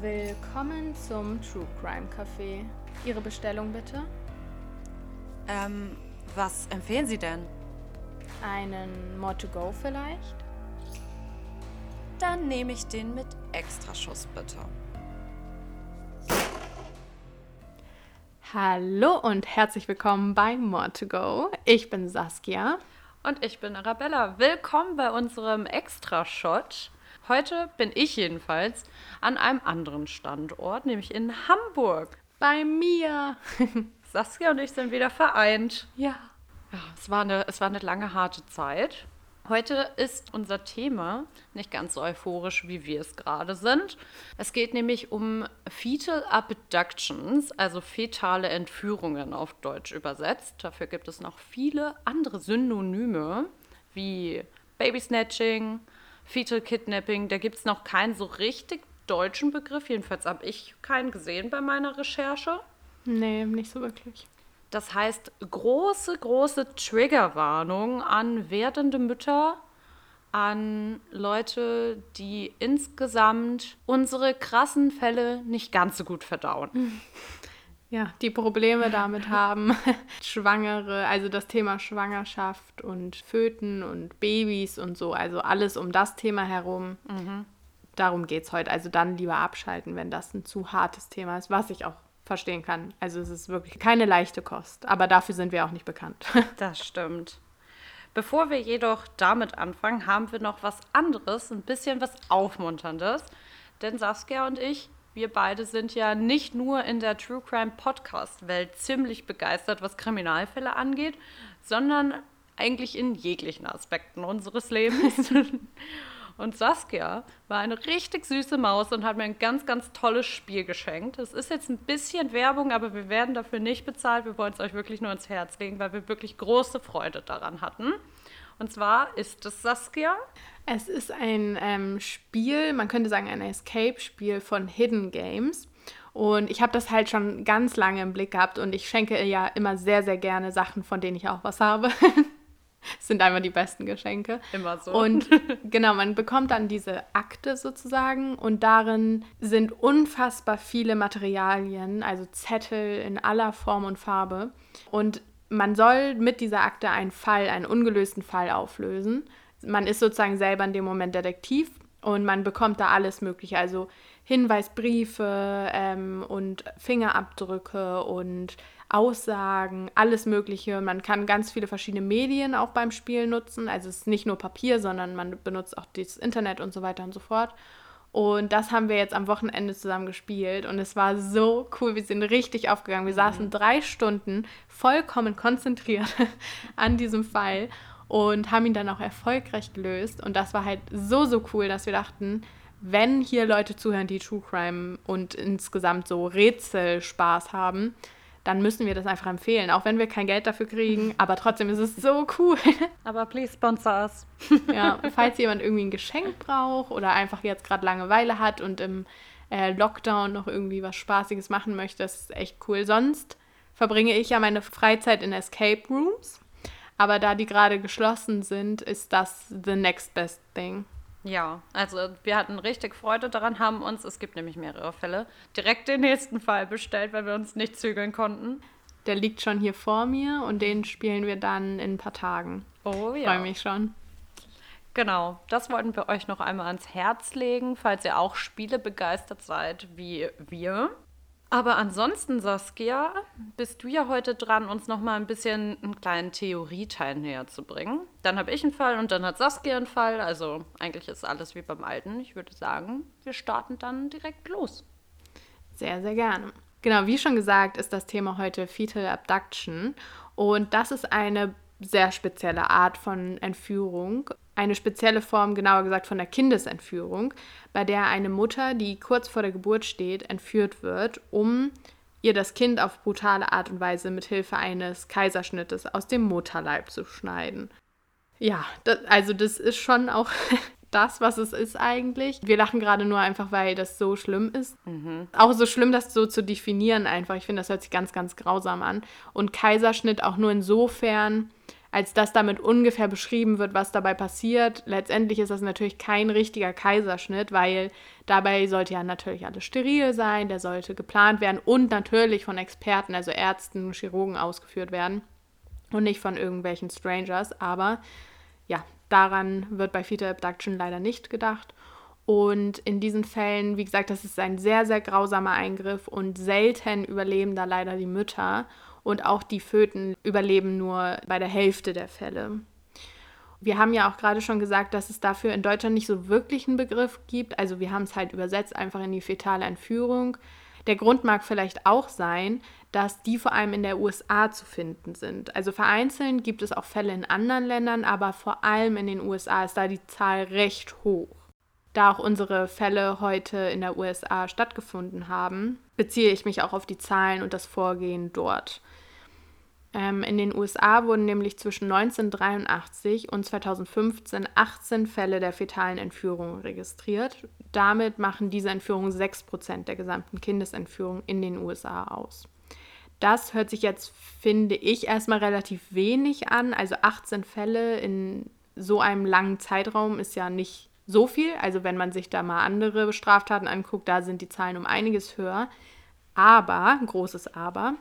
Willkommen zum True Crime Café. Ihre Bestellung bitte? Ähm, was empfehlen Sie denn? Einen More to Go vielleicht? Dann nehme ich den mit Extraschuss bitte. Hallo und herzlich willkommen bei More to Go. Ich bin Saskia. Und ich bin Arabella. Willkommen bei unserem Extra-Shot. Heute bin ich jedenfalls an einem anderen Standort, nämlich in Hamburg. Bei mir. Saskia und ich sind wieder vereint. Ja. Ja, es war eine, es war eine lange, harte Zeit. Heute ist unser Thema nicht ganz so euphorisch, wie wir es gerade sind. Es geht nämlich um Fetal Abductions, also fetale Entführungen auf Deutsch übersetzt. Dafür gibt es noch viele andere Synonyme wie Babysnatching, Fetal Kidnapping. Da gibt es noch keinen so richtig deutschen Begriff. Jedenfalls habe ich keinen gesehen bei meiner Recherche. Nee, nicht so wirklich. Das heißt, große, große Triggerwarnung an werdende Mütter, an Leute, die insgesamt unsere krassen Fälle nicht ganz so gut verdauen. Ja, die Probleme damit haben, Schwangere, also das Thema Schwangerschaft und Föten und Babys und so, also alles um das Thema herum. Mhm. Darum geht es heute. Also dann lieber abschalten, wenn das ein zu hartes Thema ist, was ich auch verstehen kann. Also es ist wirklich keine leichte Kost, aber dafür sind wir auch nicht bekannt. Das stimmt. Bevor wir jedoch damit anfangen, haben wir noch was anderes, ein bisschen was Aufmunterndes. Denn Saskia und ich, wir beide sind ja nicht nur in der True Crime Podcast-Welt ziemlich begeistert, was Kriminalfälle angeht, sondern eigentlich in jeglichen Aspekten unseres Lebens. Und Saskia war eine richtig süße Maus und hat mir ein ganz, ganz tolles Spiel geschenkt. Es ist jetzt ein bisschen Werbung, aber wir werden dafür nicht bezahlt. Wir wollen es euch wirklich nur ins Herz legen, weil wir wirklich große Freude daran hatten. Und zwar ist es Saskia. Es ist ein ähm, Spiel, man könnte sagen ein Escape-Spiel von Hidden Games. Und ich habe das halt schon ganz lange im Blick gehabt und ich schenke ja immer sehr, sehr gerne Sachen, von denen ich auch was habe. sind einfach die besten Geschenke. Immer so. Und genau, man bekommt dann diese Akte sozusagen und darin sind unfassbar viele Materialien, also Zettel in aller Form und Farbe. Und man soll mit dieser Akte einen Fall, einen ungelösten Fall auflösen. Man ist sozusagen selber in dem Moment Detektiv und man bekommt da alles Mögliche, also Hinweisbriefe ähm, und Fingerabdrücke und Aussagen, alles Mögliche. Man kann ganz viele verschiedene Medien auch beim Spiel nutzen. Also es ist nicht nur Papier, sondern man benutzt auch das Internet und so weiter und so fort. Und das haben wir jetzt am Wochenende zusammen gespielt und es war so cool. Wir sind richtig aufgegangen. Wir mhm. saßen drei Stunden vollkommen konzentriert an diesem Fall und haben ihn dann auch erfolgreich gelöst. Und das war halt so, so cool, dass wir dachten, wenn hier Leute zuhören, die True Crime und insgesamt so Rätselspaß haben, dann müssen wir das einfach empfehlen, auch wenn wir kein Geld dafür kriegen. Aber trotzdem ist es so cool. Aber please sponsor us. ja, falls jemand irgendwie ein Geschenk braucht oder einfach jetzt gerade Langeweile hat und im äh, Lockdown noch irgendwie was Spaßiges machen möchte, das ist echt cool. Sonst verbringe ich ja meine Freizeit in Escape Rooms. Aber da die gerade geschlossen sind, ist das the next best thing. Ja, also wir hatten richtig Freude daran, haben uns, es gibt nämlich mehrere Fälle, direkt den nächsten Fall bestellt, weil wir uns nicht zügeln konnten. Der liegt schon hier vor mir und den spielen wir dann in ein paar Tagen. Oh ja. Freue mich schon. Genau, das wollten wir euch noch einmal ans Herz legen, falls ihr auch Spiele begeistert seid wie wir. Aber ansonsten, Saskia, bist du ja heute dran, uns noch mal ein bisschen einen kleinen Theorieteil näher zu bringen. Dann habe ich einen Fall und dann hat Saskia einen Fall. Also eigentlich ist alles wie beim Alten. Ich würde sagen, wir starten dann direkt los. Sehr, sehr gerne. Genau, wie schon gesagt, ist das Thema heute Fetal Abduction. Und das ist eine sehr spezielle Art von Entführung eine spezielle Form, genauer gesagt von der Kindesentführung, bei der eine Mutter, die kurz vor der Geburt steht, entführt wird, um ihr das Kind auf brutale Art und Weise mit Hilfe eines Kaiserschnittes aus dem Mutterleib zu schneiden. Ja, das, also das ist schon auch das, was es ist eigentlich. Wir lachen gerade nur einfach, weil das so schlimm ist. Mhm. Auch so schlimm, das so zu definieren einfach. Ich finde, das hört sich ganz, ganz grausam an. Und Kaiserschnitt auch nur insofern, als dass damit ungefähr beschrieben wird, was dabei passiert. Letztendlich ist das natürlich kein richtiger Kaiserschnitt, weil dabei sollte ja natürlich alles steril sein, der sollte geplant werden und natürlich von Experten, also Ärzten, Chirurgen ausgeführt werden und nicht von irgendwelchen Strangers. Aber ja, daran wird bei Fetal Abduction leider nicht gedacht. Und in diesen Fällen, wie gesagt, das ist ein sehr, sehr grausamer Eingriff und selten überleben da leider die Mütter und auch die Föten überleben nur bei der Hälfte der Fälle. Wir haben ja auch gerade schon gesagt, dass es dafür in Deutschland nicht so wirklich einen Begriff gibt. Also wir haben es halt übersetzt einfach in die fetale Entführung. Der Grund mag vielleicht auch sein, dass die vor allem in der USA zu finden sind. Also vereinzelt gibt es auch Fälle in anderen Ländern, aber vor allem in den USA ist da die Zahl recht hoch. Da auch unsere Fälle heute in der USA stattgefunden haben, beziehe ich mich auch auf die Zahlen und das Vorgehen dort. Ähm, in den USA wurden nämlich zwischen 1983 und 2015 18 Fälle der fetalen Entführung registriert. Damit machen diese Entführungen 6% der gesamten Kindesentführung in den USA aus. Das hört sich jetzt, finde ich, erstmal relativ wenig an. Also 18 Fälle in so einem langen Zeitraum ist ja nicht so viel. Also wenn man sich da mal andere Straftaten anguckt, da sind die Zahlen um einiges höher. Aber, großes Aber,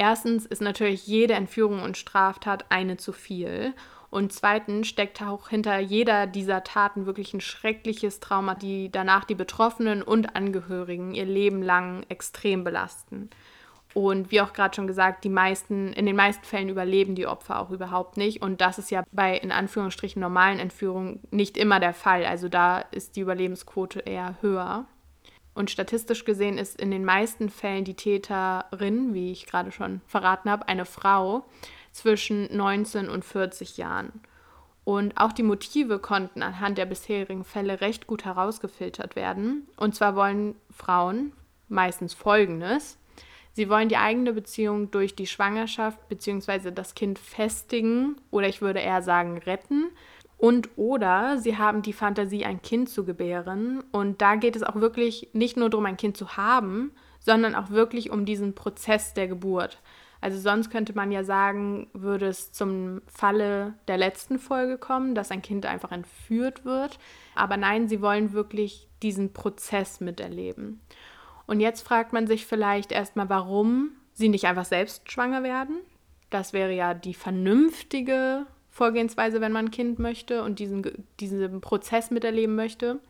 Erstens ist natürlich jede Entführung und Straftat eine zu viel. Und zweitens steckt auch hinter jeder dieser Taten wirklich ein schreckliches Trauma, die danach die Betroffenen und Angehörigen ihr Leben lang extrem belasten. Und wie auch gerade schon gesagt, die meisten, in den meisten Fällen überleben die Opfer auch überhaupt nicht. Und das ist ja bei in Anführungsstrichen normalen Entführungen nicht immer der Fall. Also da ist die Überlebensquote eher höher. Und statistisch gesehen ist in den meisten Fällen die Täterin, wie ich gerade schon verraten habe, eine Frau zwischen 19 und 40 Jahren. Und auch die Motive konnten anhand der bisherigen Fälle recht gut herausgefiltert werden. Und zwar wollen Frauen meistens Folgendes. Sie wollen die eigene Beziehung durch die Schwangerschaft bzw. das Kind festigen oder ich würde eher sagen retten und oder sie haben die Fantasie, ein Kind zu gebären. Und da geht es auch wirklich nicht nur darum, ein Kind zu haben, sondern auch wirklich um diesen Prozess der Geburt. Also sonst könnte man ja sagen, würde es zum Falle der letzten Folge kommen, dass ein Kind einfach entführt wird. Aber nein, sie wollen wirklich diesen Prozess miterleben. Und jetzt fragt man sich vielleicht erstmal, warum sie nicht einfach selbst schwanger werden. Das wäre ja die vernünftige Vorgehensweise, wenn man ein Kind möchte und diesen, diesen Prozess miterleben möchte.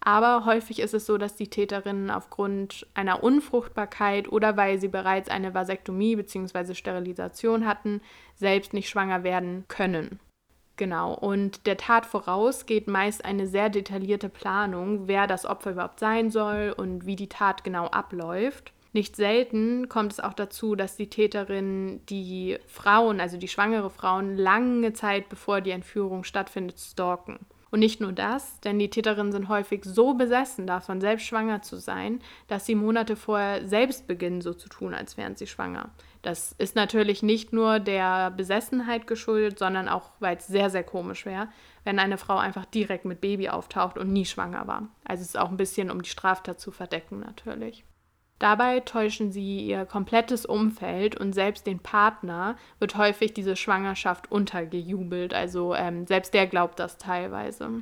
Aber häufig ist es so, dass die Täterinnen aufgrund einer Unfruchtbarkeit oder weil sie bereits eine Vasektomie bzw. Sterilisation hatten, selbst nicht schwanger werden können. Genau, und der Tat voraus geht meist eine sehr detaillierte Planung, wer das Opfer überhaupt sein soll und wie die Tat genau abläuft. Nicht selten kommt es auch dazu, dass die Täterin die Frauen, also die schwangere Frauen, lange Zeit bevor die Entführung stattfindet, stalken. Und nicht nur das, denn die Täterinnen sind häufig so besessen davon, selbst schwanger zu sein, dass sie Monate vorher selbst beginnen, so zu tun, als wären sie schwanger. Das ist natürlich nicht nur der Besessenheit geschuldet, sondern auch, weil es sehr, sehr komisch wäre, wenn eine Frau einfach direkt mit Baby auftaucht und nie schwanger war. Also es ist auch ein bisschen, um die Straftat zu verdecken natürlich. Dabei täuschen sie ihr komplettes Umfeld und selbst den Partner wird häufig diese Schwangerschaft untergejubelt. Also ähm, selbst der glaubt das teilweise.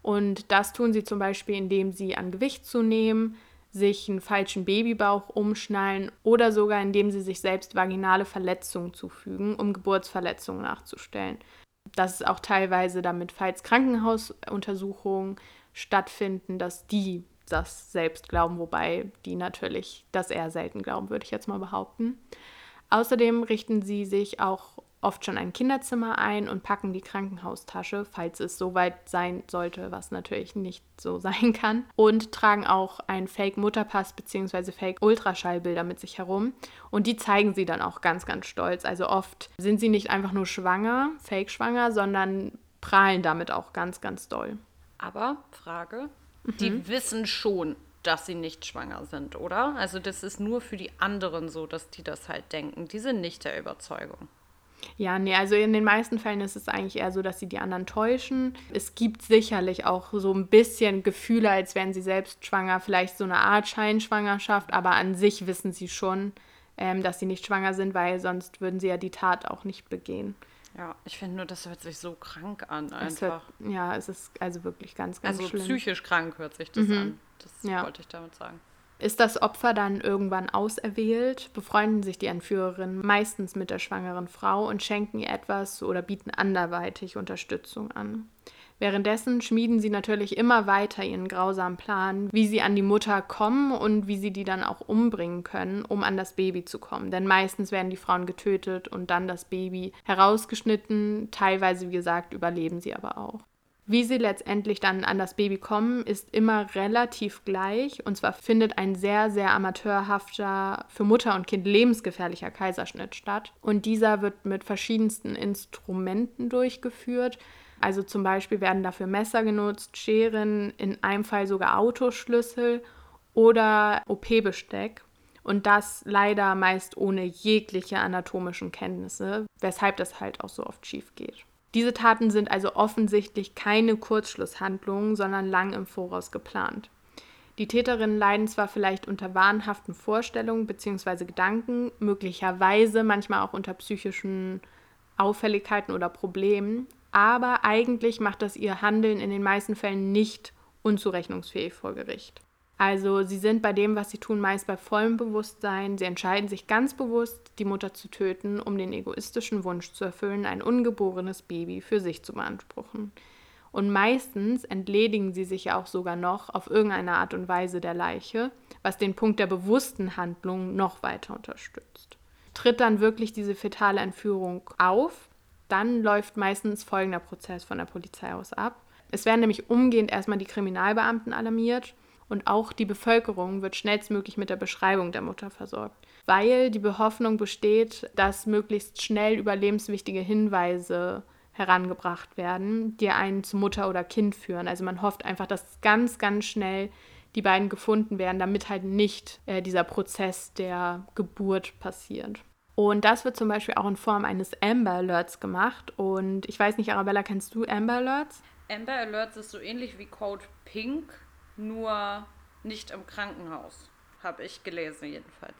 Und das tun sie zum Beispiel, indem sie an Gewicht zunehmen, sich einen falschen Babybauch umschnallen oder sogar indem sie sich selbst vaginale Verletzungen zufügen, um Geburtsverletzungen nachzustellen. Das ist auch teilweise damit, falls Krankenhausuntersuchungen stattfinden, dass die das selbst glauben, wobei die natürlich das eher selten glauben, würde ich jetzt mal behaupten. Außerdem richten sie sich auch oft schon ein Kinderzimmer ein und packen die Krankenhaustasche, falls es so weit sein sollte, was natürlich nicht so sein kann. Und tragen auch ein Fake-Mutterpass bzw. Fake-Ultraschallbilder mit sich herum. Und die zeigen sie dann auch ganz, ganz stolz. Also oft sind sie nicht einfach nur schwanger, fake-schwanger, sondern prahlen damit auch ganz, ganz doll. Aber Frage, die mhm. wissen schon, dass sie nicht schwanger sind, oder? Also das ist nur für die anderen so, dass die das halt denken. Die sind nicht der Überzeugung. Ja, nee, also in den meisten Fällen ist es eigentlich eher so, dass sie die anderen täuschen. Es gibt sicherlich auch so ein bisschen Gefühle, als wären sie selbst schwanger, vielleicht so eine Art Scheinschwangerschaft, aber an sich wissen sie schon, ähm, dass sie nicht schwanger sind, weil sonst würden sie ja die Tat auch nicht begehen. Ja, ich finde nur, das hört sich so krank an einfach. Hört, ja, es ist also wirklich ganz, ganz also schlimm. psychisch krank hört sich das Mhm. an. Das Ja. wollte ich damit sagen. Ist das Opfer dann irgendwann auserwählt, befreunden sich die Entführerinnen meistens mit der schwangeren Frau und schenken ihr etwas oder bieten anderweitig Unterstützung an. Währenddessen schmieden sie natürlich immer weiter ihren grausamen Plan, wie sie an die Mutter kommen und wie sie die dann auch umbringen können, um an das Baby zu kommen. Denn meistens werden die Frauen getötet und dann das Baby herausgeschnitten. Teilweise, wie gesagt, überleben sie aber auch. Wie sie letztendlich dann an das Baby kommen, ist immer relativ gleich. Und zwar findet ein sehr, sehr amateurhafter, für Mutter und Kind lebensgefährlicher Kaiserschnitt statt. Und dieser wird mit verschiedensten Instrumenten durchgeführt. Also zum Beispiel werden dafür Messer genutzt, Scheren, in einem Fall sogar Autoschlüssel oder OP-Besteck. Und das leider meist ohne jegliche anatomischen Kenntnisse, weshalb das halt auch so oft schief geht. Diese Taten sind also offensichtlich keine Kurzschlusshandlungen, sondern lang im Voraus geplant. Die Täterinnen leiden zwar vielleicht unter wahnhaften Vorstellungen bzw. Gedanken, möglicherweise manchmal auch unter psychischen Auffälligkeiten oder Problemen, aber eigentlich macht das ihr Handeln in den meisten Fällen nicht unzurechnungsfähig vor Gericht. Also sie sind bei dem, was sie tun, meist bei vollem Bewusstsein. Sie entscheiden sich ganz bewusst, die Mutter zu töten, um den egoistischen Wunsch zu erfüllen, ein ungeborenes Baby für sich zu beanspruchen. Und meistens entledigen sie sich ja auch sogar noch auf irgendeine Art und Weise der Leiche, was den Punkt der bewussten Handlung noch weiter unterstützt. Tritt dann wirklich diese fetale Entführung auf, dann läuft meistens folgender Prozess von der Polizei aus ab. Es werden nämlich umgehend erstmal die Kriminalbeamten alarmiert und auch die Bevölkerung wird schnellstmöglich mit der Beschreibung der Mutter versorgt, weil die Hoffnung besteht, dass möglichst schnell überlebenswichtige Hinweise herangebracht werden, die einen zu Mutter oder Kind führen. Also man hofft einfach, dass ganz, ganz schnell die beiden gefunden werden, damit halt nicht äh, dieser Prozess der Geburt passiert. Und das wird zum Beispiel auch in Form eines Amber Alerts gemacht. Und ich weiß nicht, Arabella, kennst du Amber Alerts? Amber Alerts ist so ähnlich wie Code Pink, nur nicht im Krankenhaus. Habe ich gelesen jedenfalls.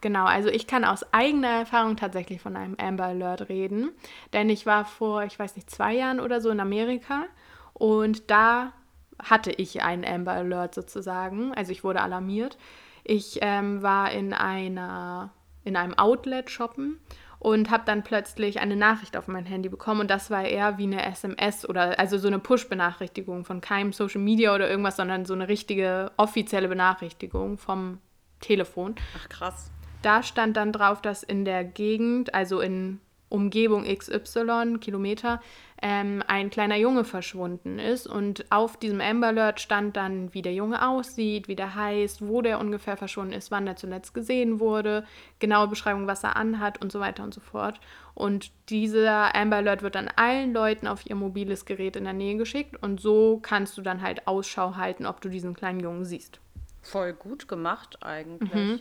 Genau, also ich kann aus eigener Erfahrung tatsächlich von einem Amber Alert reden, denn ich war vor, ich weiß nicht, zwei Jahren oder so in Amerika und da hatte ich einen Amber Alert sozusagen, also ich wurde alarmiert. Ich ähm, war in einer in einem Outlet shoppen und habe dann plötzlich eine Nachricht auf mein Handy bekommen und das war eher wie eine SMS oder also so eine Push-Benachrichtigung von keinem Social Media oder irgendwas, sondern so eine richtige offizielle Benachrichtigung vom Telefon. Ach krass. Da stand dann drauf, dass in der Gegend, also in Umgebung XY, Kilometer, ähm, ein kleiner Junge verschwunden ist. Und auf diesem Amber Alert stand dann, wie der Junge aussieht, wie der heißt, wo der ungefähr verschwunden ist, wann er zuletzt gesehen wurde, genaue Beschreibung, was er anhat und so weiter und so fort. Und dieser Amber Alert wird dann allen Leuten auf ihr mobiles Gerät in der Nähe geschickt und so kannst du dann halt Ausschau halten, ob du diesen kleinen Jungen siehst. Voll gut gemacht eigentlich. Mhm.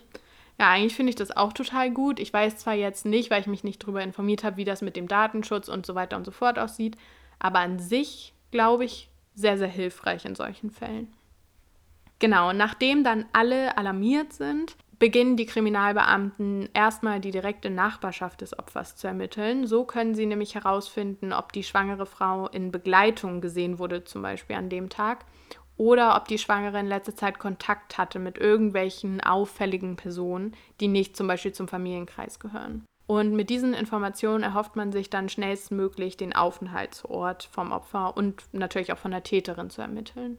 Ja, eigentlich finde ich das auch total gut. Ich weiß zwar jetzt nicht, weil ich mich nicht darüber informiert habe, wie das mit dem Datenschutz und so weiter und so fort aussieht, aber an sich glaube ich sehr, sehr hilfreich in solchen Fällen. Genau, nachdem dann alle alarmiert sind, beginnen die Kriminalbeamten erstmal die direkte Nachbarschaft des Opfers zu ermitteln. So können sie nämlich herausfinden, ob die schwangere Frau in Begleitung gesehen wurde, zum Beispiel an dem Tag, oder ob die Schwangere in letzter Zeit Kontakt hatte mit irgendwelchen auffälligen Personen, die nicht zum Beispiel zum Familienkreis gehören. Und mit diesen Informationen erhofft man sich dann schnellstmöglich den Aufenthaltsort vom Opfer und natürlich auch von der Täterin zu ermitteln.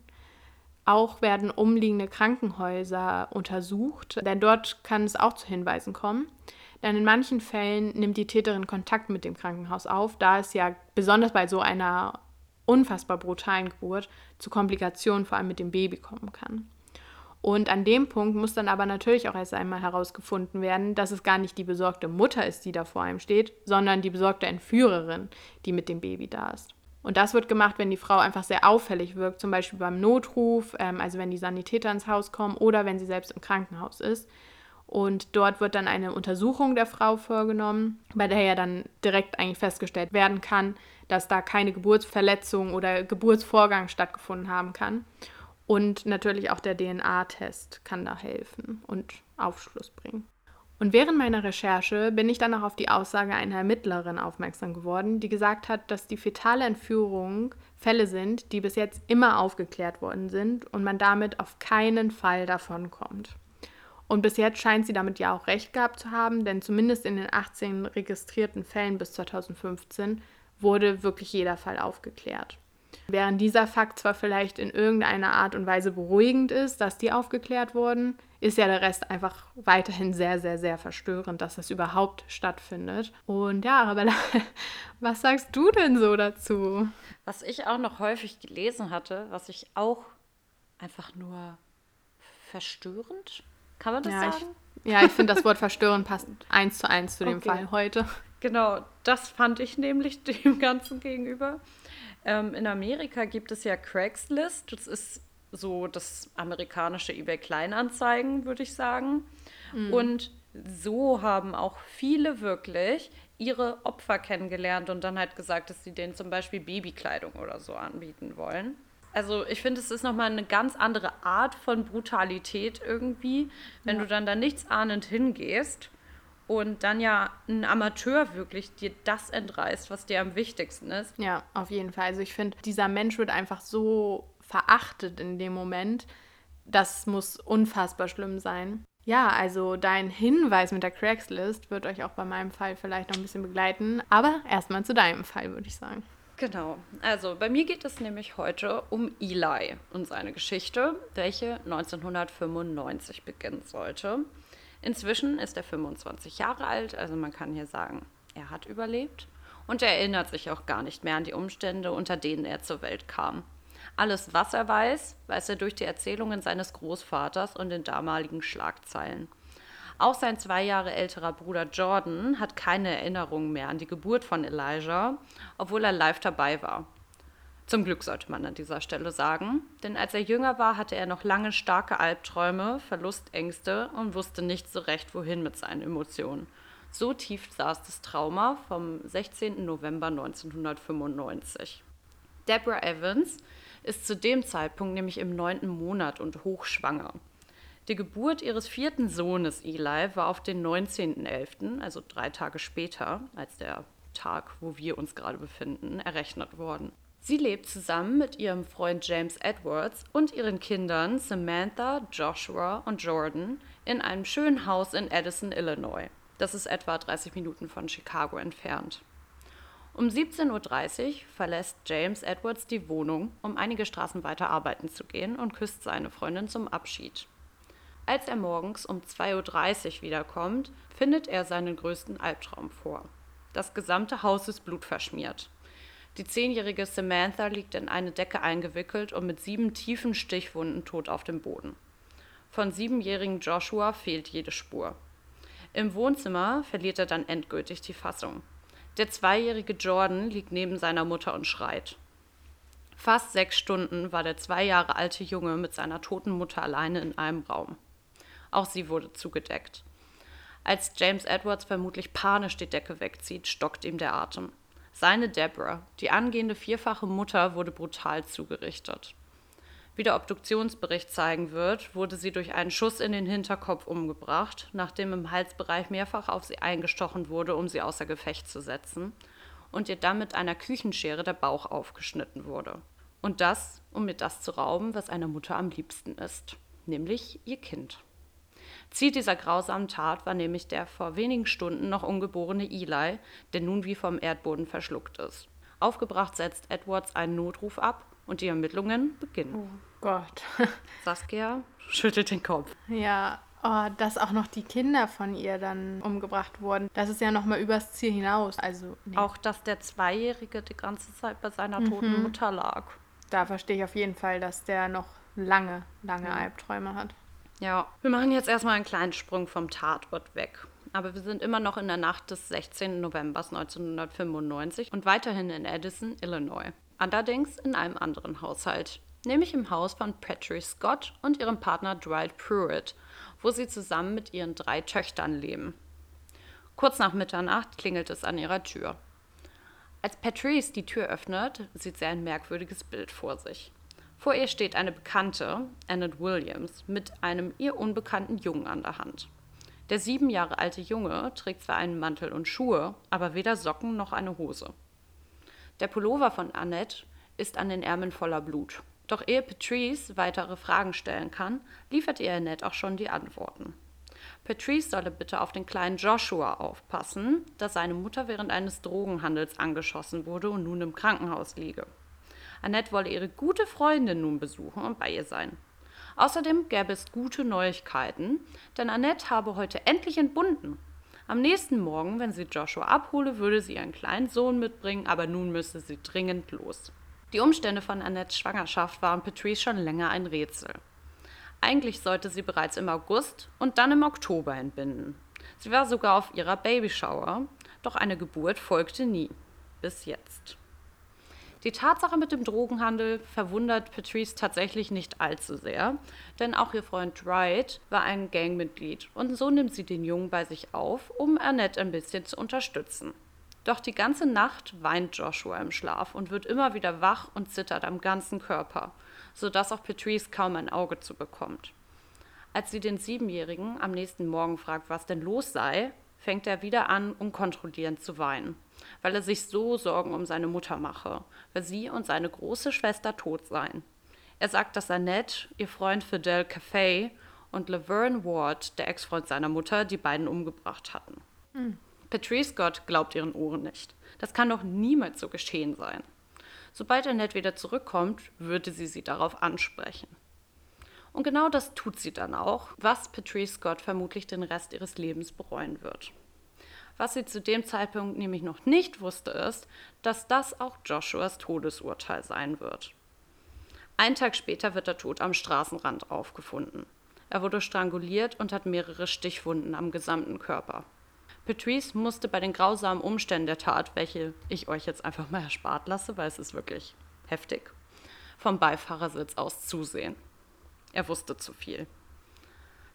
Auch werden umliegende Krankenhäuser untersucht, denn dort kann es auch zu Hinweisen kommen. Denn in manchen Fällen nimmt die Täterin Kontakt mit dem Krankenhaus auf, da es ja besonders bei so einer unfassbar brutalen Geburt zu Komplikationen vor allem mit dem Baby kommen kann. Und an dem Punkt muss dann aber natürlich auch erst einmal herausgefunden werden, dass es gar nicht die besorgte Mutter ist, die da vor einem steht, sondern die besorgte Entführerin, die mit dem Baby da ist. Und das wird gemacht, wenn die Frau einfach sehr auffällig wirkt, zum Beispiel beim Notruf, ähm, also wenn die Sanitäter ins Haus kommen oder wenn sie selbst im Krankenhaus ist. Und dort wird dann eine Untersuchung der Frau vorgenommen, bei der ja dann direkt eigentlich festgestellt werden kann, dass da keine Geburtsverletzung oder Geburtsvorgang stattgefunden haben kann. Und natürlich auch der DNA-Test kann da helfen und Aufschluss bringen. Und während meiner Recherche bin ich dann auch auf die Aussage einer Ermittlerin aufmerksam geworden, die gesagt hat, dass die fetale Entführung Fälle sind, die bis jetzt immer aufgeklärt worden sind und man damit auf keinen Fall davon kommt. Und bis jetzt scheint sie damit ja auch recht gehabt zu haben, denn zumindest in den 18 registrierten Fällen bis 2015 wurde wirklich jeder Fall aufgeklärt. Während dieser Fakt zwar vielleicht in irgendeiner Art und Weise beruhigend ist, dass die aufgeklärt wurden, ist ja der Rest einfach weiterhin sehr, sehr, sehr verstörend, dass das überhaupt stattfindet. Und ja, aber was sagst du denn so dazu? Was ich auch noch häufig gelesen hatte, was ich auch einfach nur verstörend, kann man das ja, sagen? Ich, ja, ich finde, das Wort verstörend passt eins zu eins zu dem okay. Fall heute. Genau, das fand ich nämlich dem Ganzen gegenüber. Ähm, in Amerika gibt es ja Craigslist. Das ist so das amerikanische eBay Kleinanzeigen, würde ich sagen. Mhm. Und so haben auch viele wirklich ihre Opfer kennengelernt und dann halt gesagt, dass sie denen zum Beispiel Babykleidung oder so anbieten wollen. Also ich finde, es ist nochmal eine ganz andere Art von Brutalität irgendwie, wenn ja. du dann da nichts ahnend hingehst und dann ja ein Amateur wirklich dir das entreißt, was dir am wichtigsten ist. Ja, auf jeden Fall. Also ich finde, dieser Mensch wird einfach so verachtet in dem Moment. Das muss unfassbar schlimm sein. Ja, also dein Hinweis mit der Craigslist wird euch auch bei meinem Fall vielleicht noch ein bisschen begleiten. Aber erstmal zu deinem Fall, würde ich sagen. Genau. Also bei mir geht es nämlich heute um Eli und seine Geschichte, welche 1995 beginnen sollte. Inzwischen ist er 25 Jahre alt, also man kann hier sagen, er hat überlebt und er erinnert sich auch gar nicht mehr an die Umstände, unter denen er zur Welt kam. Alles, was er weiß, weiß er durch die Erzählungen seines Großvaters und den damaligen Schlagzeilen. Auch sein zwei Jahre älterer Bruder Jordan hat keine Erinnerungen mehr an die Geburt von Elijah, obwohl er live dabei war. Zum Glück sollte man an dieser Stelle sagen, denn als er jünger war, hatte er noch lange starke Albträume, Verlustängste und wusste nicht so recht, wohin mit seinen Emotionen. So tief saß das Trauma vom 16. November 1995. Deborah Evans ist zu dem Zeitpunkt nämlich im neunten Monat und hochschwanger. Die Geburt ihres vierten Sohnes Eli war auf den 19.11., also drei Tage später als der Tag, wo wir uns gerade befinden, errechnet worden. Sie lebt zusammen mit ihrem Freund James Edwards und ihren Kindern Samantha, Joshua und Jordan in einem schönen Haus in Edison, Illinois. Das ist etwa 30 Minuten von Chicago entfernt. Um 17.30 Uhr verlässt James Edwards die Wohnung, um einige Straßen weiter arbeiten zu gehen und küsst seine Freundin zum Abschied. Als er morgens um 2.30 Uhr wiederkommt, findet er seinen größten Albtraum vor. Das gesamte Haus ist blutverschmiert. Die zehnjährige Samantha liegt in eine Decke eingewickelt und mit sieben tiefen Stichwunden tot auf dem Boden. Von siebenjährigen Joshua fehlt jede Spur. Im Wohnzimmer verliert er dann endgültig die Fassung. Der zweijährige Jordan liegt neben seiner Mutter und schreit. Fast sechs Stunden war der zwei Jahre alte Junge mit seiner toten Mutter alleine in einem Raum. Auch sie wurde zugedeckt. Als James Edwards vermutlich panisch die Decke wegzieht, stockt ihm der Atem. Seine Deborah, die angehende vierfache Mutter, wurde brutal zugerichtet. Wie der Obduktionsbericht zeigen wird, wurde sie durch einen Schuss in den Hinterkopf umgebracht, nachdem im Halsbereich mehrfach auf sie eingestochen wurde, um sie außer Gefecht zu setzen, und ihr dann mit einer Küchenschere der Bauch aufgeschnitten wurde. Und das, um ihr das zu rauben, was einer Mutter am liebsten ist, nämlich ihr Kind. Ziel dieser grausamen Tat war nämlich der vor wenigen Stunden noch ungeborene Eli, der nun wie vom Erdboden verschluckt ist. Aufgebracht setzt Edwards einen Notruf ab und die Ermittlungen beginnen. Oh Gott. Saskia schüttelt den Kopf. Ja, oh, dass auch noch die Kinder von ihr dann umgebracht wurden. Das ist ja noch mal übers Ziel hinaus. Also nee. auch, dass der Zweijährige die ganze Zeit bei seiner toten mhm. Mutter lag. Da verstehe ich auf jeden Fall, dass der noch lange, lange mhm. Albträume hat. Ja, wir machen jetzt erstmal einen kleinen Sprung vom Tatort weg. Aber wir sind immer noch in der Nacht des 16. November 1995 und weiterhin in Edison, Illinois. Allerdings in einem anderen Haushalt, nämlich im Haus von Patrice Scott und ihrem Partner Dwight Pruitt, wo sie zusammen mit ihren drei Töchtern leben. Kurz nach Mitternacht klingelt es an ihrer Tür. Als Patrice die Tür öffnet, sieht sie ein merkwürdiges Bild vor sich. Vor ihr steht eine Bekannte, Annette Williams, mit einem ihr unbekannten Jungen an der Hand. Der sieben Jahre alte Junge trägt zwar einen Mantel und Schuhe, aber weder Socken noch eine Hose. Der Pullover von Annette ist an den Ärmeln voller Blut. Doch ehe Patrice weitere Fragen stellen kann, liefert ihr Annette auch schon die Antworten. Patrice solle bitte auf den kleinen Joshua aufpassen, da seine Mutter während eines Drogenhandels angeschossen wurde und nun im Krankenhaus liege. Annette wolle ihre gute Freundin nun besuchen und bei ihr sein. Außerdem gäbe es gute Neuigkeiten, denn Annette habe heute endlich entbunden. Am nächsten Morgen, wenn sie Joshua abhole, würde sie ihren kleinen Sohn mitbringen, aber nun müsse sie dringend los. Die Umstände von Annettes Schwangerschaft waren Patrice schon länger ein Rätsel. Eigentlich sollte sie bereits im August und dann im Oktober entbinden. Sie war sogar auf ihrer Babyshower, doch eine Geburt folgte nie. Bis jetzt. Die Tatsache mit dem Drogenhandel verwundert Patrice tatsächlich nicht allzu sehr, denn auch ihr Freund Wright war ein Gangmitglied und so nimmt sie den Jungen bei sich auf, um Annette ein bisschen zu unterstützen. Doch die ganze Nacht weint Joshua im Schlaf und wird immer wieder wach und zittert am ganzen Körper, sodass auch Patrice kaum ein Auge zu bekommt. Als sie den Siebenjährigen am nächsten Morgen fragt, was denn los sei, fängt er wieder an, unkontrollierend zu weinen weil er sich so Sorgen um seine Mutter mache, weil sie und seine große Schwester tot seien. Er sagt, dass Annette, ihr Freund Fidel Café und Laverne Ward, der Ex-Freund seiner Mutter, die beiden umgebracht hatten. Mhm. Patrice Scott glaubt ihren Ohren nicht. Das kann doch niemals so geschehen sein. Sobald Annette wieder zurückkommt, würde sie sie darauf ansprechen. Und genau das tut sie dann auch, was Patrice Scott vermutlich den Rest ihres Lebens bereuen wird. Was sie zu dem Zeitpunkt nämlich noch nicht wusste, ist, dass das auch Joshuas Todesurteil sein wird. Einen Tag später wird er tot am Straßenrand aufgefunden. Er wurde stranguliert und hat mehrere Stichwunden am gesamten Körper. Patrice musste bei den grausamen Umständen der Tat, welche ich euch jetzt einfach mal erspart lasse, weil es ist wirklich heftig, vom Beifahrersitz aus zusehen. Er wusste zu viel.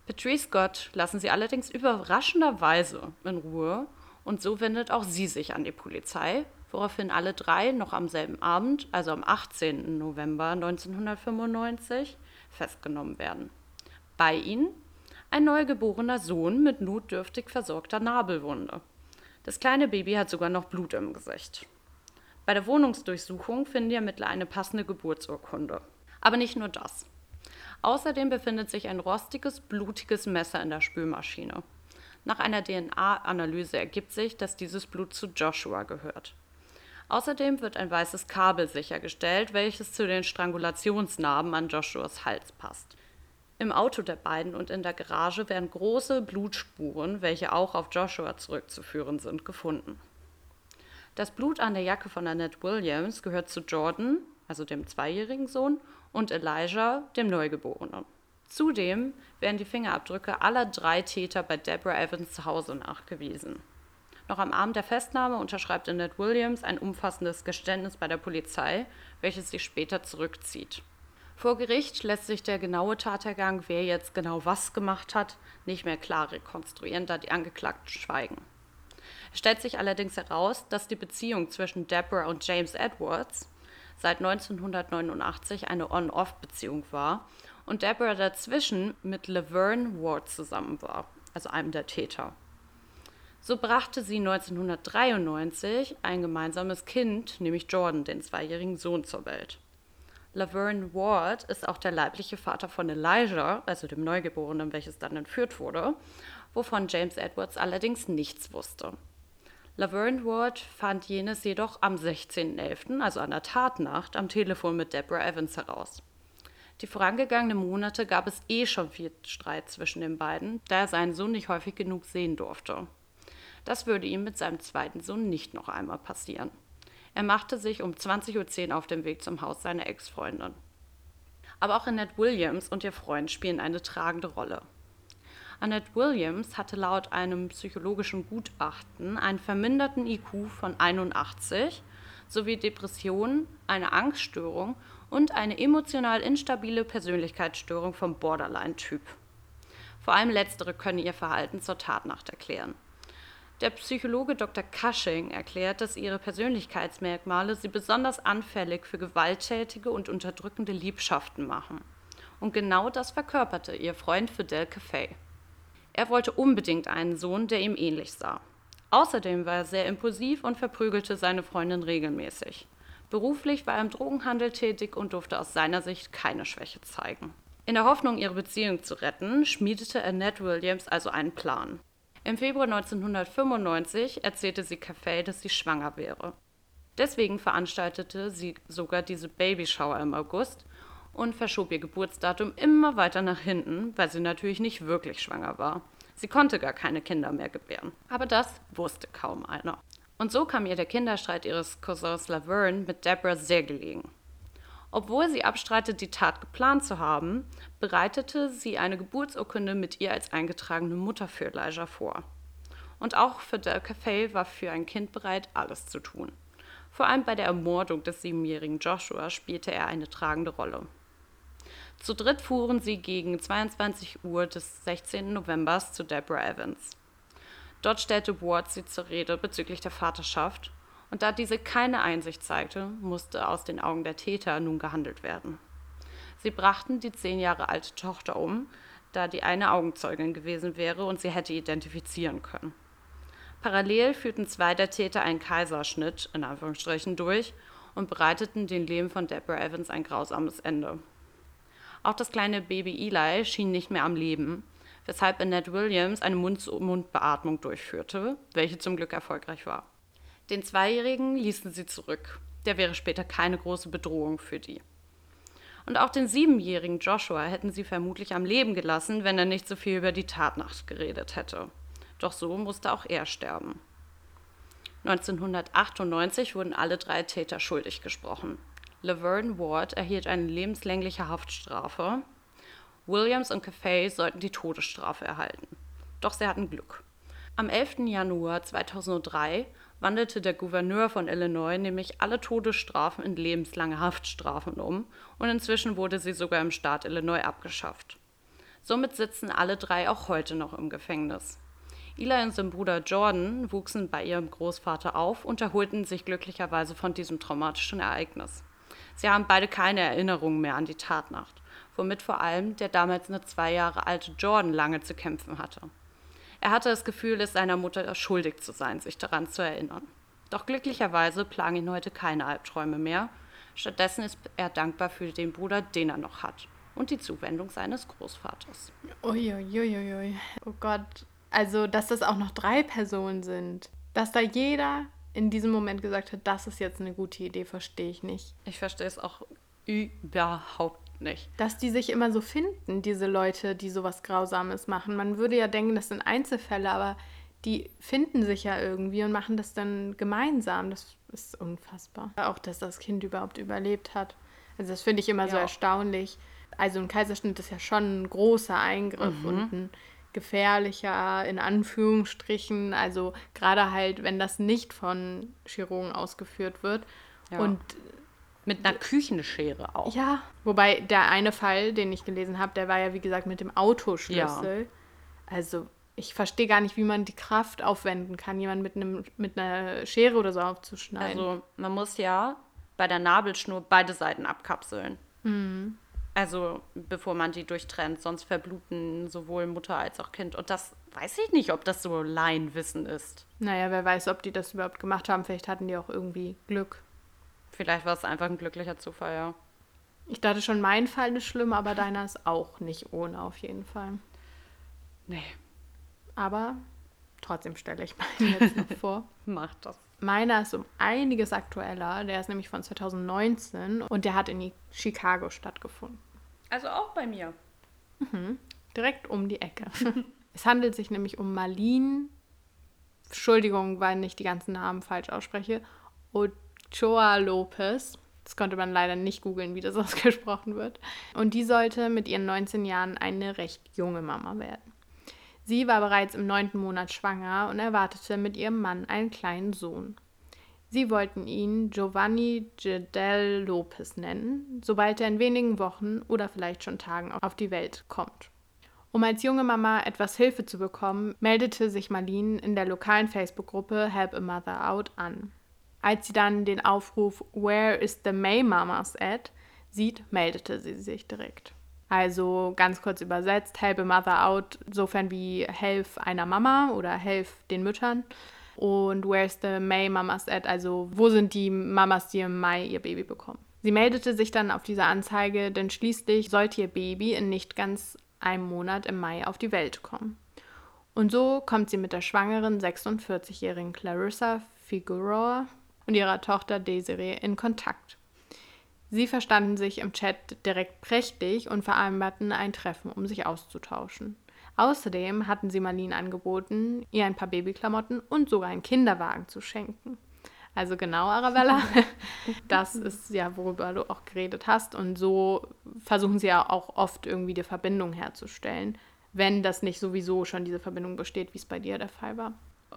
Patrice Scott lassen sie allerdings überraschenderweise in Ruhe und so wendet auch sie sich an die Polizei, woraufhin alle drei noch am selben Abend, also am 18. November 1995, festgenommen werden. Bei ihnen ein neugeborener Sohn mit notdürftig versorgter Nabelwunde. Das kleine Baby hat sogar noch Blut im Gesicht. Bei der Wohnungsdurchsuchung finden die Ermittler eine passende Geburtsurkunde. Aber nicht nur das. Außerdem befindet sich ein rostiges, blutiges Messer in der Spülmaschine. Nach einer DNA-Analyse ergibt sich, dass dieses Blut zu Joshua gehört. Außerdem wird ein weißes Kabel sichergestellt, welches zu den Strangulationsnarben an Joshuas Hals passt. Im Auto der beiden und in der Garage werden große Blutspuren, welche auch auf Joshua zurückzuführen sind, gefunden. Das Blut an der Jacke von Annette Williams gehört zu Jordan, also dem zweijährigen Sohn, und Elijah, dem Neugeborenen. Zudem werden die Fingerabdrücke aller drei Täter bei Deborah Evans zu Hause nachgewiesen. Noch am Abend der Festnahme unterschreibt Annette Williams ein umfassendes Geständnis bei der Polizei, welches sie später zurückzieht. Vor Gericht lässt sich der genaue Tathergang, wer jetzt genau was gemacht hat, nicht mehr klar rekonstruieren, da die Angeklagten schweigen. Es stellt sich allerdings heraus, dass die Beziehung zwischen Deborah und James Edwards seit 1989 eine On-Off-Beziehung war und Deborah dazwischen mit Laverne Ward zusammen war, also einem der Täter. So brachte sie 1993 ein gemeinsames Kind, nämlich Jordan, den zweijährigen Sohn, zur Welt. Laverne Ward ist auch der leibliche Vater von Elijah, also dem Neugeborenen, welches dann entführt wurde, wovon James Edwards allerdings nichts wusste. Laverne Ward fand jenes jedoch am 16.11., also an der Tatnacht, am Telefon mit Deborah Evans heraus. Die vorangegangenen Monate gab es eh schon viel Streit zwischen den beiden, da er seinen Sohn nicht häufig genug sehen durfte. Das würde ihm mit seinem zweiten Sohn nicht noch einmal passieren. Er machte sich um 20.10 Uhr auf den Weg zum Haus seiner Ex-Freundin. Aber auch Annette Williams und ihr Freund spielen eine tragende Rolle. Annette Williams hatte laut einem psychologischen Gutachten einen verminderten IQ von 81 sowie Depressionen, eine Angststörung und eine emotional instabile Persönlichkeitsstörung vom Borderline-Typ. Vor allem letztere können ihr Verhalten zur Tatnacht erklären. Der Psychologe Dr. Cushing erklärt, dass ihre Persönlichkeitsmerkmale sie besonders anfällig für gewalttätige und unterdrückende Liebschaften machen. Und genau das verkörperte ihr Freund Fidel Café. Er wollte unbedingt einen Sohn, der ihm ähnlich sah. Außerdem war er sehr impulsiv und verprügelte seine Freundin regelmäßig. Beruflich war er im Drogenhandel tätig und durfte aus seiner Sicht keine Schwäche zeigen. In der Hoffnung, ihre Beziehung zu retten, schmiedete Annette Williams also einen Plan. Im Februar 1995 erzählte sie Cafe, dass sie schwanger wäre. Deswegen veranstaltete sie sogar diese Babyshower im August und verschob ihr Geburtsdatum immer weiter nach hinten, weil sie natürlich nicht wirklich schwanger war. Sie konnte gar keine Kinder mehr gebären. Aber das wusste kaum einer. Und so kam ihr der Kinderstreit ihres Cousins Laverne mit Deborah sehr gelegen. Obwohl sie abstreitet, die Tat geplant zu haben, bereitete sie eine Geburtsurkunde mit ihr als eingetragene Mutter für Elijah vor. Und auch für Del Café war für ein Kind bereit, alles zu tun. Vor allem bei der Ermordung des siebenjährigen Joshua spielte er eine tragende Rolle. Zu dritt fuhren sie gegen 22 Uhr des 16. November zu Deborah Evans. Dort stellte Ward sie zur Rede bezüglich der Vaterschaft und da diese keine Einsicht zeigte, musste aus den Augen der Täter nun gehandelt werden. Sie brachten die zehn Jahre alte Tochter um, da die eine Augenzeugin gewesen wäre und sie hätte identifizieren können. Parallel führten zwei der Täter einen Kaiserschnitt in Anführungsstrichen durch und bereiteten dem Leben von Deborah Evans ein grausames Ende. Auch das kleine Baby Eli schien nicht mehr am Leben, weshalb Annette Williams eine Mund-zu-Mund-Beatmung durchführte, welche zum Glück erfolgreich war. Den Zweijährigen ließen sie zurück. Der wäre später keine große Bedrohung für die. Und auch den siebenjährigen Joshua hätten sie vermutlich am Leben gelassen, wenn er nicht so viel über die Tatnacht geredet hätte. Doch so musste auch er sterben. 1998 wurden alle drei Täter schuldig gesprochen. Laverne Ward erhielt eine lebenslängliche Haftstrafe. Williams und Caffey sollten die Todesstrafe erhalten. Doch sie hatten Glück. Am 11. Januar 2003 wandelte der Gouverneur von Illinois nämlich alle Todesstrafen in lebenslange Haftstrafen um und inzwischen wurde sie sogar im Staat Illinois abgeschafft. Somit sitzen alle drei auch heute noch im Gefängnis. Eli und sein Bruder Jordan wuchsen bei ihrem Großvater auf und erholten sich glücklicherweise von diesem traumatischen Ereignis. Sie haben beide keine Erinnerungen mehr an die Tatnacht, womit vor allem der damals nur zwei Jahre alte Jordan lange zu kämpfen hatte. Er hatte das Gefühl, es seiner Mutter schuldig zu sein, sich daran zu erinnern. Doch glücklicherweise plagen ihn heute keine Albträume mehr. Stattdessen ist er dankbar für den Bruder, den er noch hat und die Zuwendung seines Großvaters. Uiuiuiui. Oh Gott. Also, dass das auch noch drei Personen sind. Dass da jeder in diesem Moment gesagt hat, das ist jetzt eine gute Idee, verstehe ich nicht. Ich verstehe es auch überhaupt nicht. Dass die sich immer so finden, diese Leute, die sowas Grausames machen. Man würde ja denken, das sind Einzelfälle, aber die finden sich ja irgendwie und machen das dann gemeinsam. Das ist unfassbar. Auch, dass das Kind überhaupt überlebt hat. Also das finde ich immer ja. so erstaunlich. Also ein Kaiserschnitt ist ja schon ein großer Eingriff mhm. und ein gefährlicher, in Anführungsstrichen. Also gerade halt, wenn das nicht von Chirurgen ausgeführt wird. Ja. Und mit einer Küchenschere auch. Ja, wobei der eine Fall, den ich gelesen habe, der war ja wie gesagt mit dem Autoschlüssel. Ja. Also ich verstehe gar nicht, wie man die Kraft aufwenden kann, jemanden mit, einem, mit einer Schere oder so aufzuschneiden. Also man muss ja bei der Nabelschnur beide Seiten abkapseln. Mhm. Also bevor man die durchtrennt, sonst verbluten sowohl Mutter als auch Kind. Und das weiß ich nicht, ob das so Laienwissen ist. Naja, wer weiß, ob die das überhaupt gemacht haben. Vielleicht hatten die auch irgendwie Glück. Vielleicht war es einfach ein glücklicher Zufall, ja. Ich dachte schon, mein Fall ist schlimm, aber deiner ist auch nicht ohne auf jeden Fall. Nee. Aber trotzdem stelle ich meinen jetzt noch vor. Mach das. Meiner ist um einiges aktueller. Der ist nämlich von 2019 und der hat in Chicago stattgefunden. Also auch bei mir. Mhm. Direkt um die Ecke. es handelt sich nämlich um Marlene, Entschuldigung, weil ich die ganzen Namen falsch ausspreche, Ochoa Lopez. Das konnte man leider nicht googeln, wie das ausgesprochen wird. Und die sollte mit ihren 19 Jahren eine recht junge Mama werden. Sie war bereits im neunten Monat schwanger und erwartete mit ihrem Mann einen kleinen Sohn. Sie wollten ihn Giovanni Gedel Lopez nennen, sobald er in wenigen Wochen oder vielleicht schon Tagen auf die Welt kommt. Um als junge Mama etwas Hilfe zu bekommen, meldete sich Marlene in der lokalen Facebook-Gruppe Help a Mother Out an. Als sie dann den Aufruf Where is the May Mamas at sieht, meldete sie sich direkt. Also ganz kurz übersetzt, help a mother out, sofern wie help einer Mama oder help den Müttern. Und where's the May Mamas at? Also wo sind die Mamas, die im Mai ihr Baby bekommen? Sie meldete sich dann auf diese Anzeige, denn schließlich sollte ihr Baby in nicht ganz einem Monat im Mai auf die Welt kommen. Und so kommt sie mit der schwangeren 46-jährigen Clarissa Figueroa und ihrer Tochter Desiree in Kontakt. Sie verstanden sich im Chat direkt prächtig und vereinbarten ein Treffen, um sich auszutauschen. Außerdem hatten sie Marlene angeboten, ihr ein paar Babyklamotten und sogar einen Kinderwagen zu schenken. Also genau, Arabella, das ist ja, worüber du auch geredet hast. Und so versuchen sie ja auch oft irgendwie die Verbindung herzustellen, wenn das nicht sowieso schon diese Verbindung besteht, wie es bei dir der Fall war.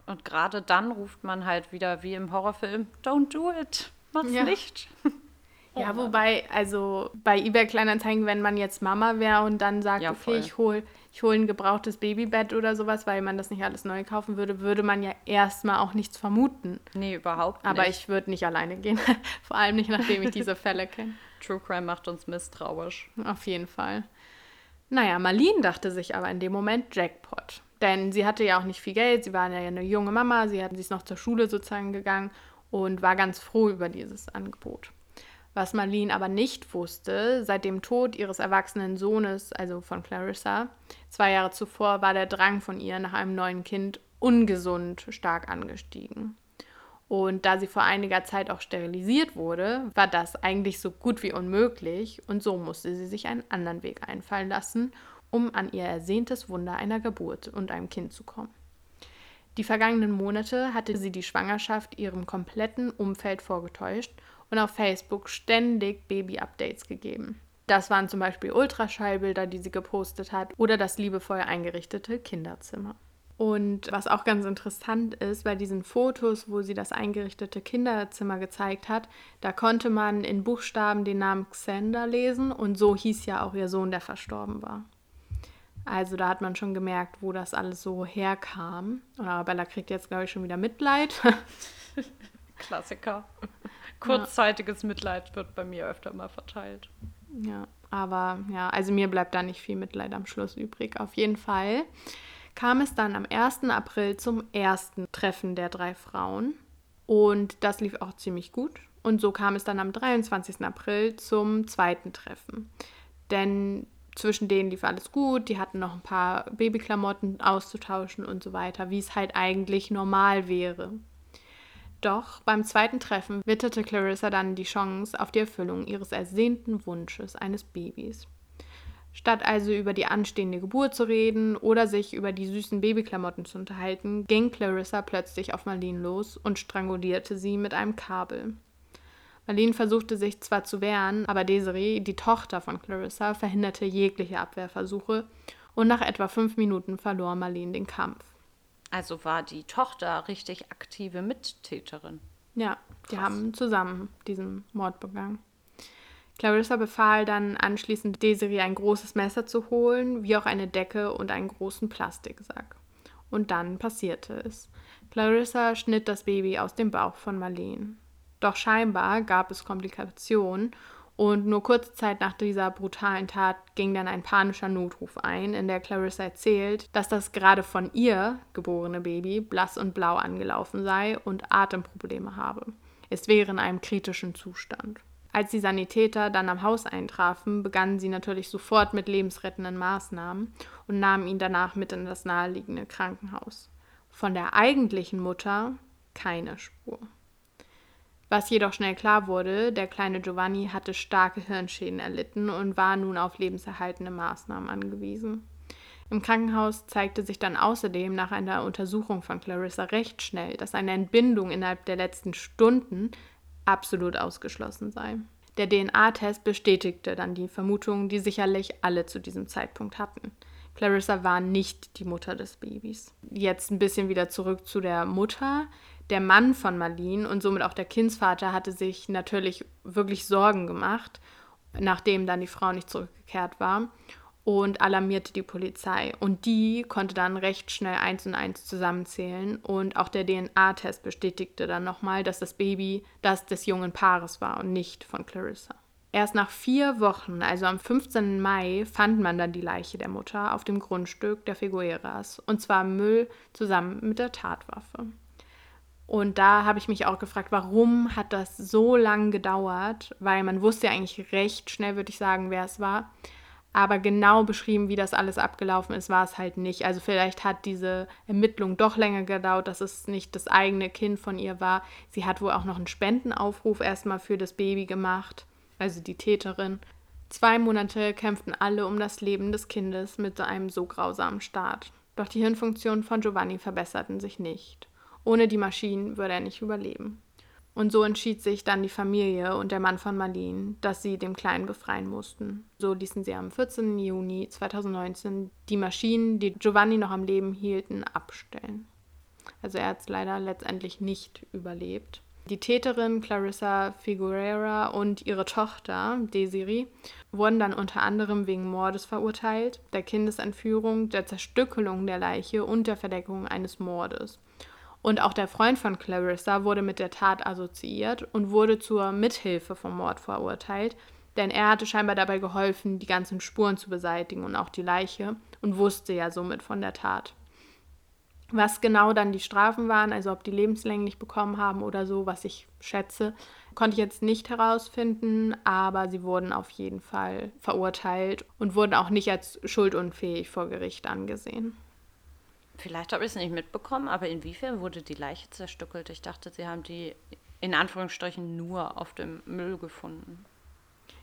Und gerade dann ruft man halt wieder wie im Horrorfilm, don't do it, mach's ja. nicht. Ja, wobei, also bei eBay Kleinanzeigen, wenn man jetzt Mama wäre und dann sagt, ja, okay, ich hole ich hol ein gebrauchtes Babybett oder sowas, weil man das nicht alles neu kaufen würde, würde man ja erstmal auch nichts vermuten. Nee, überhaupt nicht. Aber ich würde nicht alleine gehen. Vor allem nicht, nachdem ich diese Fälle kenne. True Crime macht uns misstrauisch. Auf jeden Fall. Naja, Marlene dachte sich aber in dem Moment Jackpot. Denn sie hatte ja auch nicht viel Geld, sie war ja eine junge Mama, sie, hat, sie ist noch zur Schule sozusagen gegangen und war ganz froh über dieses Angebot. Was Marlene aber nicht wusste, seit dem Tod ihres erwachsenen Sohnes, also von Clarissa, zwei Jahre zuvor, war der Drang von ihr nach einem neuen Kind ungesund stark angestiegen. Und da sie vor einiger Zeit auch sterilisiert wurde, war das eigentlich so gut wie unmöglich und so musste sie sich einen anderen Weg einfallen lassen, um an ihr ersehntes Wunder einer Geburt und einem Kind zu kommen. Die vergangenen Monate hatte sie die Schwangerschaft ihrem kompletten Umfeld vorgetäuscht und auf Facebook ständig Baby-Updates gegeben. Das waren zum Beispiel Ultraschallbilder, die sie gepostet hat, oder das liebevoll eingerichtete Kinderzimmer. Und was auch ganz interessant ist, bei diesen Fotos, wo sie das eingerichtete Kinderzimmer gezeigt hat, da konnte man in Buchstaben den Namen Xander lesen und so hieß ja auch ihr Sohn, der verstorben war. Also da hat man schon gemerkt, wo das alles so herkam. Und Arabella kriegt jetzt, glaube ich, schon wieder Mitleid. Klassiker. Kurzzeitiges. Mitleid wird bei mir öfter mal verteilt. Ja, aber ja, also mir bleibt da nicht viel Mitleid am Schluss übrig. Auf jeden Fall kam es dann am 1. April zum ersten Treffen der drei Frauen. Und das lief auch ziemlich gut. Und so kam es dann am 23. April zum zweiten Treffen. Denn zwischen denen lief alles gut, die hatten noch ein paar Babyklamotten auszutauschen und so weiter, wie es halt eigentlich normal wäre. Doch beim zweiten Treffen witterte Clarissa dann die Chance auf die Erfüllung ihres ersehnten Wunsches eines Babys. Statt also über die anstehende Geburt zu reden oder sich über die süßen Babyklamotten zu unterhalten, ging Clarissa plötzlich auf Marlene los und strangulierte sie mit einem Kabel. Marlene versuchte sich zwar zu wehren, aber Desiree, die Tochter von Clarissa, verhinderte jegliche Abwehrversuche und nach etwa fünf Minuten verlor Marlene den Kampf. Also war die Tochter richtig aktive Mittäterin. Ja, die Krass. haben zusammen diesen Mord begangen. Clarissa befahl dann anschließend Desiree ein großes Messer zu holen, wie auch eine Decke und einen großen Plastiksack. Und dann passierte es. Clarissa schnitt das Baby aus dem Bauch von Marlene. Doch scheinbar gab es Komplikationen und nur kurze Zeit nach dieser brutalen Tat ging dann ein panischer Notruf ein, in der Clarissa erzählt, dass das gerade von ihr geborene Baby blass und blau angelaufen sei und Atemprobleme habe. Es wäre in einem kritischen Zustand. Als die Sanitäter dann am Haus eintrafen, begannen sie natürlich sofort mit lebensrettenden Maßnahmen und nahmen ihn danach mit in das naheliegende Krankenhaus. Von der eigentlichen Mutter keine Spur. Was jedoch schnell klar wurde, der kleine Giovanni hatte starke Hirnschäden erlitten und war nun auf lebenserhaltende Maßnahmen angewiesen. Im Krankenhaus zeigte sich dann außerdem nach einer Untersuchung von Clarissa recht schnell, dass eine Entbindung innerhalb der letzten Stunden absolut ausgeschlossen sei. Der DNA-Test bestätigte dann die Vermutungen, die sicherlich alle zu diesem Zeitpunkt hatten. Clarissa war nicht die Mutter des Babys. Jetzt ein bisschen wieder zurück zu der Mutter der Mann von Marlene und somit auch der Kindsvater hatte sich natürlich wirklich Sorgen gemacht, nachdem dann die Frau nicht zurückgekehrt war und alarmierte die Polizei. Und die konnte dann recht schnell eins und eins zusammenzählen und auch der DNA-Test bestätigte dann nochmal, dass das Baby das des jungen Paares war und nicht von Clarissa. Erst nach vier Wochen, also am 15. Mai, fand man dann die Leiche der Mutter auf dem Grundstück der Figueras. Und zwar Müll zusammen mit der Tatwaffe. Und da habe ich mich auch gefragt, warum hat das so lange gedauert? Weil man wusste ja eigentlich recht schnell, würde ich sagen, wer es war. Aber genau beschrieben, wie das alles abgelaufen ist, war es halt nicht. Also vielleicht hat diese Ermittlung doch länger gedauert, dass es nicht das eigene Kind von ihr war. Sie hat wohl auch noch einen Spendenaufruf erstmal für das Baby gemacht, also die Täterin. Zwei Monate kämpften alle um das Leben des Kindes mit einem so grausamen Start. Doch die Hirnfunktionen von Giovanni verbesserten sich nicht. Ohne die Maschinen würde er nicht überleben. Und so entschied sich dann die Familie und der Mann von Marlene, dass sie dem Kleinen befreien mussten. So ließen sie am 14. Juni 2019 die Maschinen, die Giovanni noch am Leben hielten, abstellen. Also er hat es leider letztendlich nicht überlebt. Die Täterin Clarissa Figueroa und ihre Tochter Desiree wurden dann unter anderem wegen Mordes verurteilt, der Kindesentführung, der Zerstückelung der Leiche und der Verdeckung eines Mordes. Und auch der Freund von Clarissa wurde mit der Tat assoziiert und wurde zur Mithilfe vom Mord verurteilt, denn er hatte scheinbar dabei geholfen, die ganzen Spuren zu beseitigen und auch die Leiche und wusste ja somit von der Tat. Was genau dann die Strafen waren, also ob die lebenslänglich bekommen haben oder so, was ich schätze, konnte ich jetzt nicht herausfinden, aber sie wurden auf jeden Fall verurteilt und wurden auch nicht als schuldunfähig vor Gericht angesehen. Vielleicht habe ich es nicht mitbekommen, aber inwiefern wurde die Leiche zerstückelt? Ich dachte, sie haben die in Anführungsstrichen nur auf dem Müll gefunden.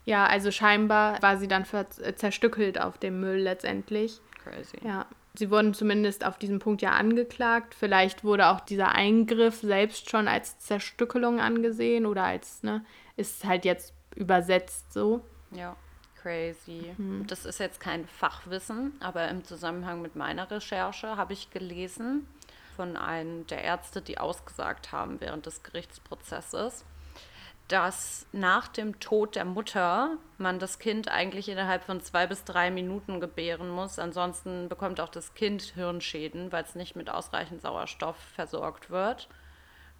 Ja, also scheinbar war sie dann zerstückelt auf dem Müll letztendlich. Crazy. Ja, sie wurden zumindest auf diesem Punkt ja angeklagt. Vielleicht wurde auch dieser Eingriff selbst schon als Zerstückelung angesehen oder als, ne, ist halt jetzt übersetzt so. Ja crazy. Mhm. Das ist jetzt kein Fachwissen, aber im Zusammenhang mit meiner Recherche habe ich gelesen von einem der Ärzte, die ausgesagt haben während des Gerichtsprozesses, dass nach dem Tod der Mutter man das Kind eigentlich innerhalb von zwei bis drei Minuten gebären muss. Ansonsten bekommt auch das Kind Hirnschäden, weil es nicht mit ausreichend Sauerstoff versorgt wird.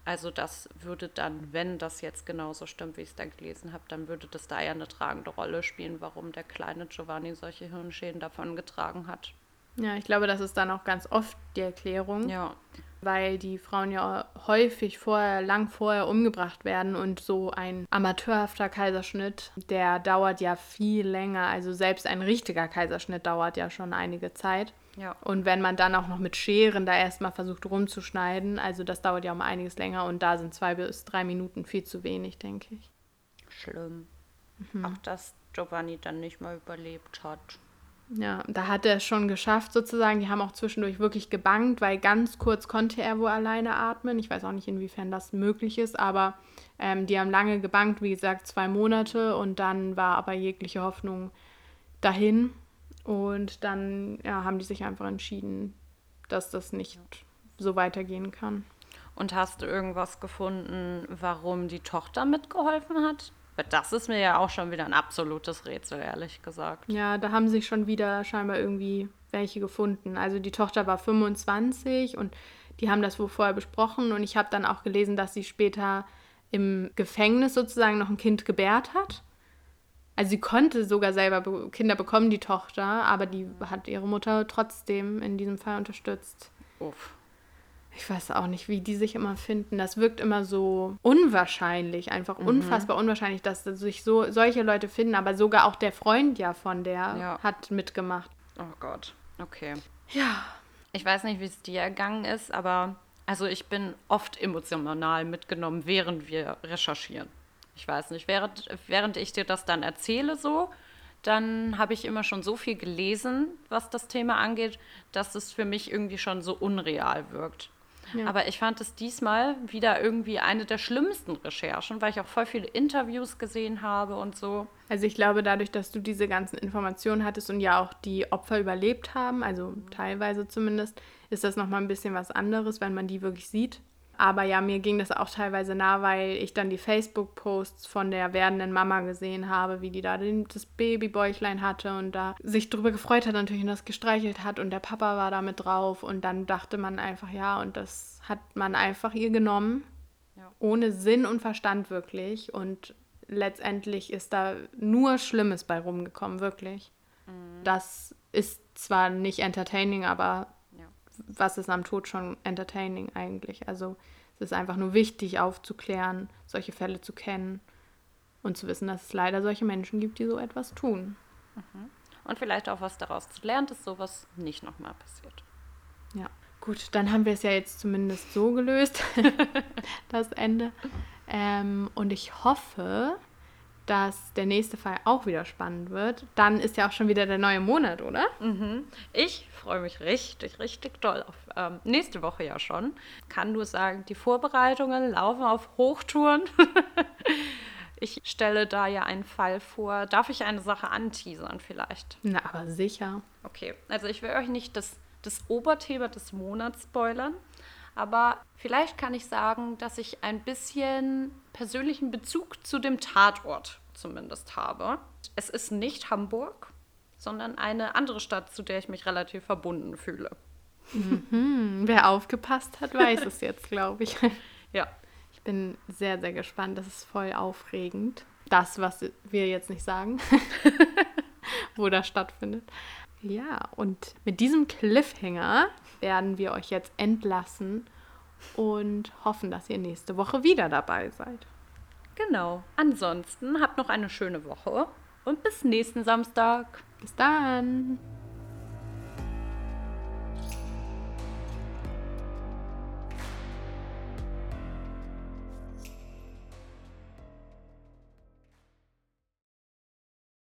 Also das würde dann, wenn das jetzt genauso stimmt, wie ich es da gelesen habe, dann würde das da ja eine tragende Rolle spielen, warum der kleine Giovanni solche Hirnschäden davon getragen hat. Ja, ich glaube, das ist dann auch ganz oft die Erklärung. Ja. Weil die Frauen ja häufig vorher, lang vorher umgebracht werden und so ein amateurhafter Kaiserschnitt, der dauert ja viel länger. Also selbst ein richtiger Kaiserschnitt dauert ja schon einige Zeit. Ja. Und wenn man dann auch noch mit Scheren da erstmal versucht rumzuschneiden, also das dauert ja um einiges länger und da sind zwei bis drei Minuten viel zu wenig, denke ich. Schlimm. Mhm. Auch dass Giovanni dann nicht mal überlebt hat. Ja, da hat er es schon geschafft sozusagen. Die haben auch zwischendurch wirklich gebankt, weil ganz kurz konnte er wohl alleine atmen. Ich weiß auch nicht, inwiefern das möglich ist, aber ähm, die haben lange gebankt, wie gesagt, zwei Monate und dann war aber jegliche Hoffnung dahin. Und dann ja, haben die sich einfach entschieden, dass das nicht so weitergehen kann. Und hast du irgendwas gefunden, warum die Tochter mitgeholfen hat? Weil das ist mir ja auch schon wieder ein absolutes Rätsel, ehrlich gesagt. Ja, da haben sich schon wieder scheinbar irgendwie welche gefunden. Also die Tochter war 25 und die haben das wohl vorher besprochen und ich habe dann auch gelesen, dass sie später im Gefängnis sozusagen noch ein Kind gebärt hat. Also sie konnte sogar selber Kinder bekommen, die Tochter, aber die hat ihre Mutter trotzdem in diesem Fall unterstützt. Uff. Ich weiß auch nicht, wie die sich immer finden. Das wirkt immer so unwahrscheinlich, einfach mhm. unfassbar unwahrscheinlich, dass sich so solche Leute finden. Aber sogar auch der Freund ja von der ja. hat mitgemacht. Oh Gott, okay. Ja. Ich weiß nicht, wie es dir ergangen ist, aber also ich bin oft emotional mitgenommen, während wir recherchieren. Ich weiß nicht, während, während ich dir das dann erzähle so, dann habe ich immer schon so viel gelesen, was das Thema angeht, dass es für mich irgendwie schon so unreal wirkt. Ja. Aber ich fand es diesmal wieder irgendwie eine der schlimmsten Recherchen, weil ich auch voll viele Interviews gesehen habe und so. Also ich glaube, dadurch, dass du diese ganzen Informationen hattest und ja auch die Opfer überlebt haben, also teilweise zumindest, ist das nochmal ein bisschen was anderes, wenn man die wirklich sieht. Aber ja, mir ging das auch teilweise nah, weil ich dann die Facebook-Posts von der werdenden Mama gesehen habe, wie die da das Babybäuchlein hatte und da sich drüber gefreut hat natürlich und das gestreichelt hat und der Papa war da mit drauf und dann dachte man einfach, ja, und das hat man einfach ihr genommen, ja. ohne Sinn und Verstand wirklich und letztendlich ist da nur Schlimmes bei rumgekommen, wirklich. Mhm. Das ist zwar nicht entertaining, aber. Was ist am Tod schon entertaining eigentlich? Also es ist einfach nur wichtig aufzuklären, solche Fälle zu kennen und zu wissen, dass es leider solche Menschen gibt, die so etwas tun. Mhm. Und vielleicht auch was daraus zu lernen, dass sowas nicht nochmal passiert. Ja, gut, dann haben wir es ja jetzt zumindest so gelöst, das Ende. Ähm, und ich hoffe, dass der nächste Fall auch wieder spannend wird. Dann ist ja auch schon wieder der neue Monat, oder? Mhm. Ich freue mich richtig, richtig doll auf ähm, nächste Woche ja schon. Kann nur sagen, die Vorbereitungen laufen auf Hochtouren. ich stelle da ja einen Fall vor. Darf ich eine Sache anteasern vielleicht? Na, aber sicher. Okay, also ich will euch nicht das, das Oberthema des Monats spoilern. Aber vielleicht kann ich sagen, dass ich ein bisschen persönlichen Bezug zu dem Tatort zumindest habe. Es ist nicht Hamburg, sondern eine andere Stadt, zu der ich mich relativ verbunden fühle. Mhm. Wer aufgepasst hat, weiß es jetzt, glaube ich. Ja. Ich bin sehr, sehr gespannt. Das ist voll aufregend. Das, was wir jetzt nicht sagen, wo das stattfindet. Ja, und mit diesem Cliffhanger werden wir euch jetzt entlassen und hoffen, dass ihr nächste Woche wieder dabei seid. Genau. Ansonsten habt noch eine schöne Woche und bis nächsten Samstag. Bis dann.